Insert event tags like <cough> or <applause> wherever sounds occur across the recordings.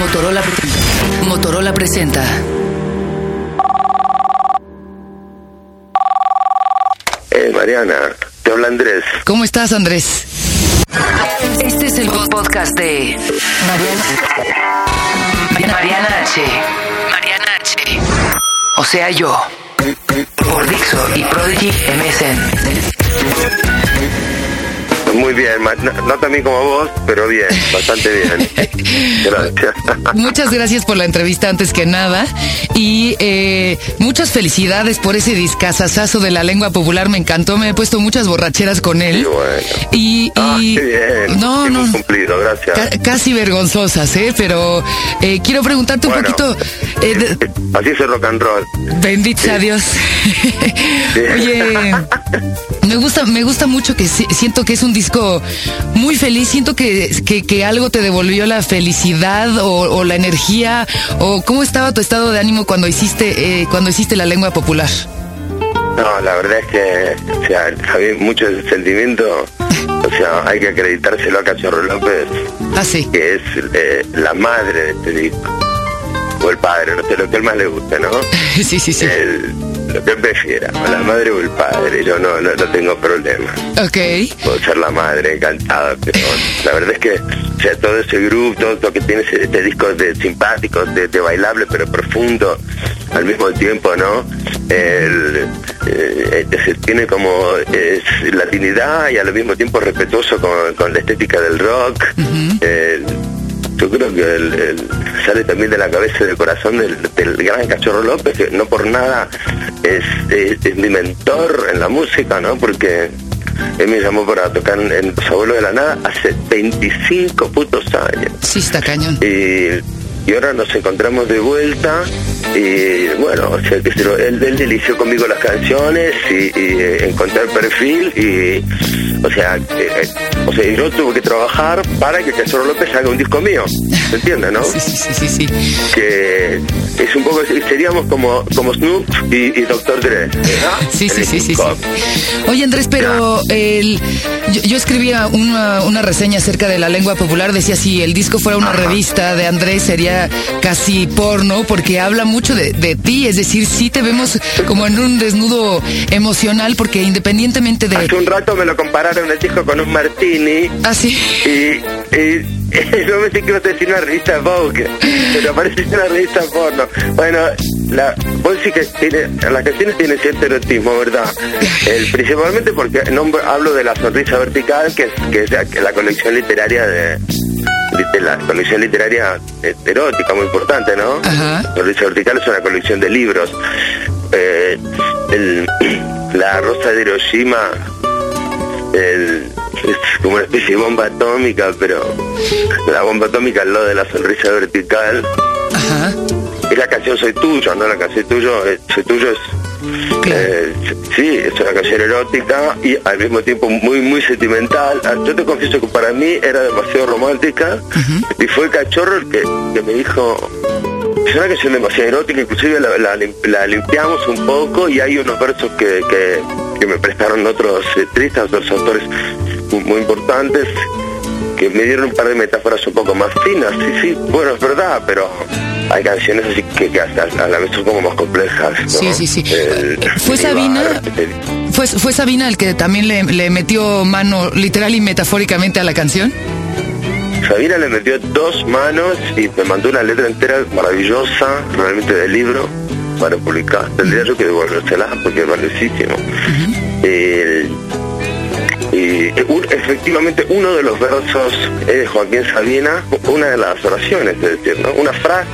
Motorola, Motorola presenta. Eh, Mariana, te habla Andrés. ¿Cómo estás, Andrés? Este es el podcast de Mariana, Mariana H. Mariana H. O sea, yo. Por Dixo y Prodigy MSN. Muy bien, no, no tan bien como vos, pero bien, bastante bien. <laughs> Gracias. Muchas gracias por la entrevista antes que nada y eh, muchas felicidades por ese discazazazo de la lengua popular. Me encantó, me he puesto muchas borracheras con él. Y bueno. Y, Ah, y- qué bien. no, Hemos no, cumplido, gracias. ca- casi vergonzosas, ¿eh? Pero eh, quiero preguntarte un poquito. eh, de- Así es el rock and roll. Bendito sea Dios. <laughs> Oye, me gusta, me gusta mucho que si- siento que es un disco muy feliz. Siento que, que, que algo te devolvió la felicidad o, o la energía o cómo estaba tu estado de ánimo cuando hiciste, eh, cuando hiciste la lengua popular. No, la verdad es que, o sea, había mucho sentimiento. O sea, hay que acreditárselo a Cachorro López, Ah, sí. que es eh, la madre de este disco. O el padre, no sé, lo que él más le guste, ¿no? <laughs> Sí, sí, sí. El- lo que o la madre o el padre, yo no, no, no tengo problema. Ok. puedo ser la madre encantada, pero la verdad es que o sea, todo ese grupo, todo lo que tiene este disco de simpático, de, de bailable pero profundo al mismo tiempo, ¿no? El, eh, ese- tiene como latinidad y al mismo tiempo respetuoso con, con la estética del rock. El- yo creo que el- el- sale también de la cabeza y del corazón del, del gran Cachorro López, que no por nada es, es- es mi mentor en la música, ¿no? Porque él me llamó para tocar en, Los Abuelos de la Nada hace 25 putos años. Sí, está cañón. Y, y ahora nos encontramos de vuelta y bueno, o sea, que se lo- él, él eligió conmigo las canciones y, y, eh, encontré el perfil y o sea, eh, eh, o sea, yo tuve que trabajar para que Cachorro López haga un disco mío, ¿se entiende, no? Sí, sí, sí, sí, sí. Que es un poco, seríamos como, como Snoop y, y Dr. Dre, ¿verdad? Sí, sí, sí, sí, sí. Oye, Andrés, pero el, yo, yo escribía una, una reseña acerca de la lengua popular. Decía, si el disco fuera una revista de Andrés, sería casi porno, porque habla mucho de, de ti. Es decir, sí te vemos como en un desnudo emocional, porque independientemente de... Hace un rato me lo compararon el disco con un martini Ah, sí. y, y, <laughs> yo pensé que iba a decir una revista Vogue, pero parece una revista porno. Bueno, la, vos sí que tiene, las canciones tienen cierto erotismo, ¿verdad? El, principalmente porque nombro- hablo de la sonrisa vertical, que es, que es la, que la colección literaria de, de la colección literaria erótica muy importante, ¿no? Ajá. Sonrisa vertical es una colección de libros. Eh, el- <clears throat> la rosa de Hiroshima <laughs> como una especie de bomba atómica, pero la bomba atómica al lado de la sonrisa vertical. Ajá. Es la canción Soy Tuyo, ¿no? La canción Tuyo, eh, Soy Tuyo es... Claro. eh, sí, es una canción erótica y al mismo tiempo muy, muy sentimental. Ah, Yo te confieso que para mí era demasiado romántica y fue el cachorro el que, que me dijo... Es una canción demasiado erótica, inclusive la, la lim- la limpiamos un poco y hay unos versos que, que, que me prestaron otros eh, tristes, otros autores muy, importantes que me dieron un par de metáforas un poco más finas. Sí, sí, bueno, es verdad, pero hay canciones así que, que hasta a la vez son como más complejas. ¿no? Sí, sí, sí. El- ¿Fue Sabina? bar, el- ¿Fue, ¿Fue Sabina el que también le, le metió mano literal y metafóricamente a la canción? Sabina le metió dos manos y me mandó una letra entera maravillosa, realmente del libro, para publicar. Tendría yo que devolvérsela porque es valiosísimo. El- y eh, efectivamente uno de los versos es de Joaquín Sabina, una de las oraciones, es decir, ¿no? una frase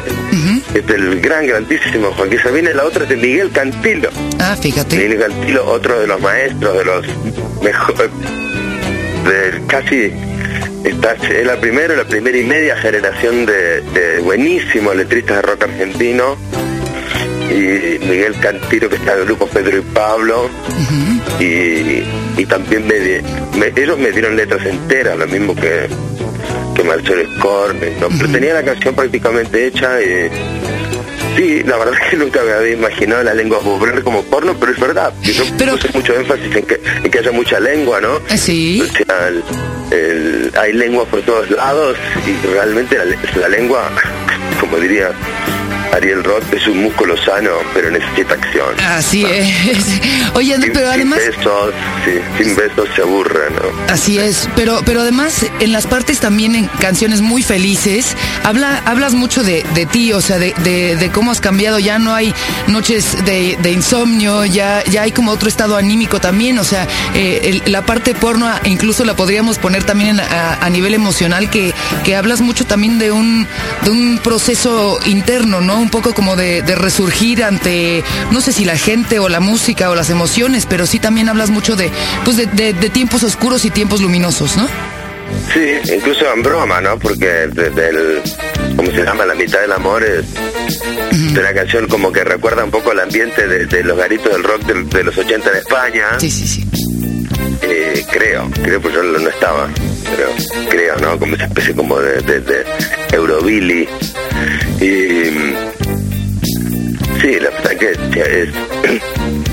es del gran, grandísimo Joaquín Sabina y la otra es de Miguel Cantilo. Ah, fíjate. Miguel Cantilo, otro de los maestros, de los mejores, de casi, está, es la primera, la primera y media generación de, de buenísimos letristas de rock argentino. Y Miguel Cantilo, que está en el grupo Pedro y Pablo. y, y también me, me- ellos me dieron letras enteras, lo mismo que, que Marcelo Scorne, ¿no? Pero tenía la canción prácticamente hecha y Sí, la verdad es <laughs> que nunca me había imaginado la lengua popular como porno, pero es verdad. Yo Pero- puse mucho énfasis en que, en que haya mucha lengua, ¿no? Eh, Sí. O sea, el- el- hay lengua por todos lados y realmente la, la lengua <laughs> como diría Ariel Roth, es un músculo sano, pero necesita acción. Así es. <laughs> Oye, pero además... Sin besos, sí, sin besos se aburre, ¿no? Así es, pero, pero además en las partes también en canciones muy felices, habla, hablas mucho de, de ti, o sea, de, de, cómo has cambiado, ya no hay noches de, de, insomnio, ya, ya hay como otro estado anímico también, o sea, eh, la parte porno incluso la podríamos poner también a, a, nivel emocional, que, que hablas mucho también de un, de un proceso interno, ¿no? Un poco como de, resurgir ante, no sé si la gente o la música o las emociones, pero sí también hablas mucho de, pues de, tiempos oscuros y tiempos luminosos, ¿no? Sí, incluso en broma, ¿no? Porque desde el, ¿cómo se llama? La mitad del amor es de una canción como que recuerda un poco el ambiente de, los garitos del rock de, los 80 en España. Sí, sí, sí. Eh, creo, creo que yo no estaba, pero creo, ¿no? Como esa especie como de, de, de Eurobilly. Y Sí, la verdad que es,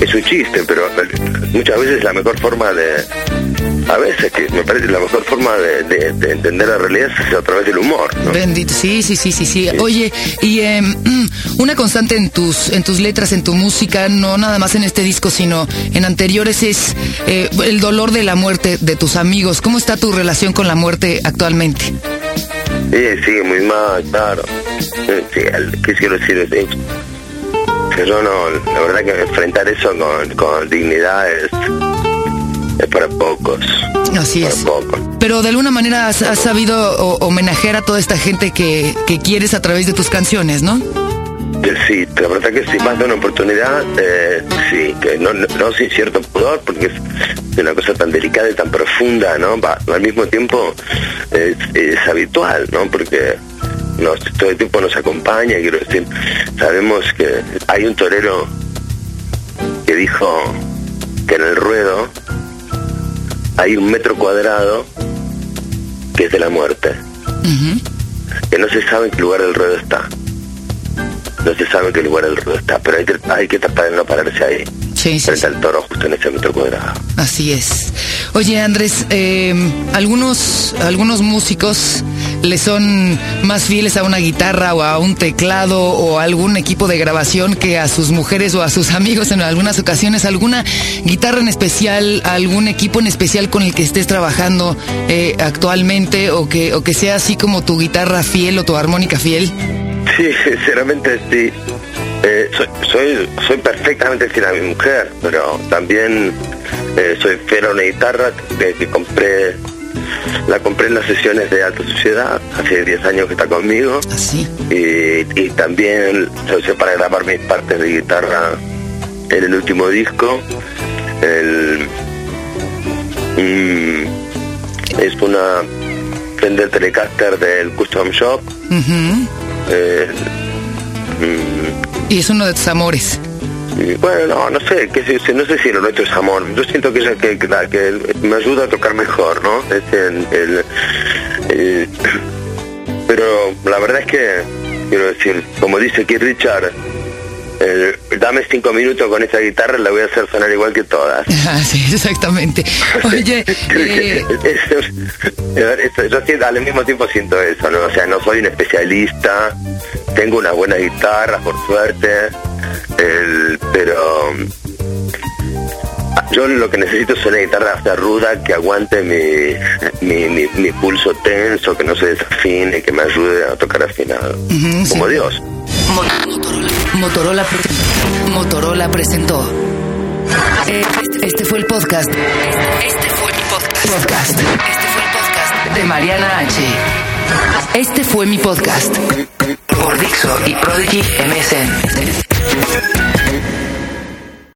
<clears throat> es un chiste, pero muchas veces la mejor forma de, a veces que me parece la mejor forma de, entender la realidad es a través del humor. Bendito, sí, sí, sí, sí, sí. Oye, y em, una constante en tus, en tus letras, en tu música, no nada más en este disco, sino en anteriores, es eh, el dolor de la muerte de tus amigos. ¿Cómo está tu relación con la muerte actualmente? Sí, sí, muy mal, claro. Sí, ¿Qué quiero decir? Yo no, la verdad que enfrentar eso con, dignidad es, para pocos. Así es. Pero de alguna manera has, sabido homenajear a toda esta gente que, quieres a través de tus canciones, ¿no? Sí, la verdad que si más de una oportunidad, eh, sí, que no, no, sin cierto pudor, porque es una cosa tan delicada y tan profunda, ¿no? al mismo tiempo es, es habitual, ¿no? Porque nos, todo el tiempo nos acompaña, quiero decir, sabemos que hay un torero que dijo que en el ruedo hay un metro cuadrado que es de la muerte, que no se sabe en qué lugar del ruedo está, no se sabe en qué lugar del ruedo está, pero hay que, hay que tratar de no pararse ahí. frente al toro justo en ese metro cuadrado. Así es. Oye Andrés, eh, algunos, algunos músicos le son más fieles a una guitarra o a un teclado o a algún equipo de grabación que a sus mujeres o a sus amigos en algunas ocasiones, alguna guitarra en especial, algún equipo en especial con el que estés trabajando eh, actualmente o que, o que sea así como tu guitarra fiel o tu armónica fiel? Sí, <laughs> sinceramente sí. Eh, soy, soy, perfectamente fiel a mi mujer, pero también eh, soy fiel a una guitarra que compré la compré en las sesiones de Alta Sociedad, hace 10 años que está conmigo. ¿Así? ¿Ah, y, también la usé para grabar mis partes de guitarra en el último disco. Mm, es una Fender Telecaster del Custom Shop. Mm, y es uno de tus amores bueno, no, no sé, que, no sé si lo nuestro es amor. Yo siento que, que, que, me ayuda a tocar mejor, ¿no? Es el, pero la verdad es que, quiero decir, como dice Keith Richard, dame cinco minutos con esa guitarra, la voy a hacer sonar igual que todas. <laughs> Ah, sí, exactamente. Oye, <laughs> eh, yo al mismo tiempo siento eso, ¿no? O sea, no soy un especialista, tengo una buena guitarra, por suerte, el, pero yo lo que necesito es una guitarra ruda que aguante mi, mi, pulso tenso, que no se desafine, que me ayude a tocar afinado. como Dios. Motorola, Motorola presentó. Este, este, fue el podcast. Este, fue mi podcast. podcast. Este fue el podcast de Mariana H. Este fue mi podcast. Por Dixo y Prodigy MSN. Thank you.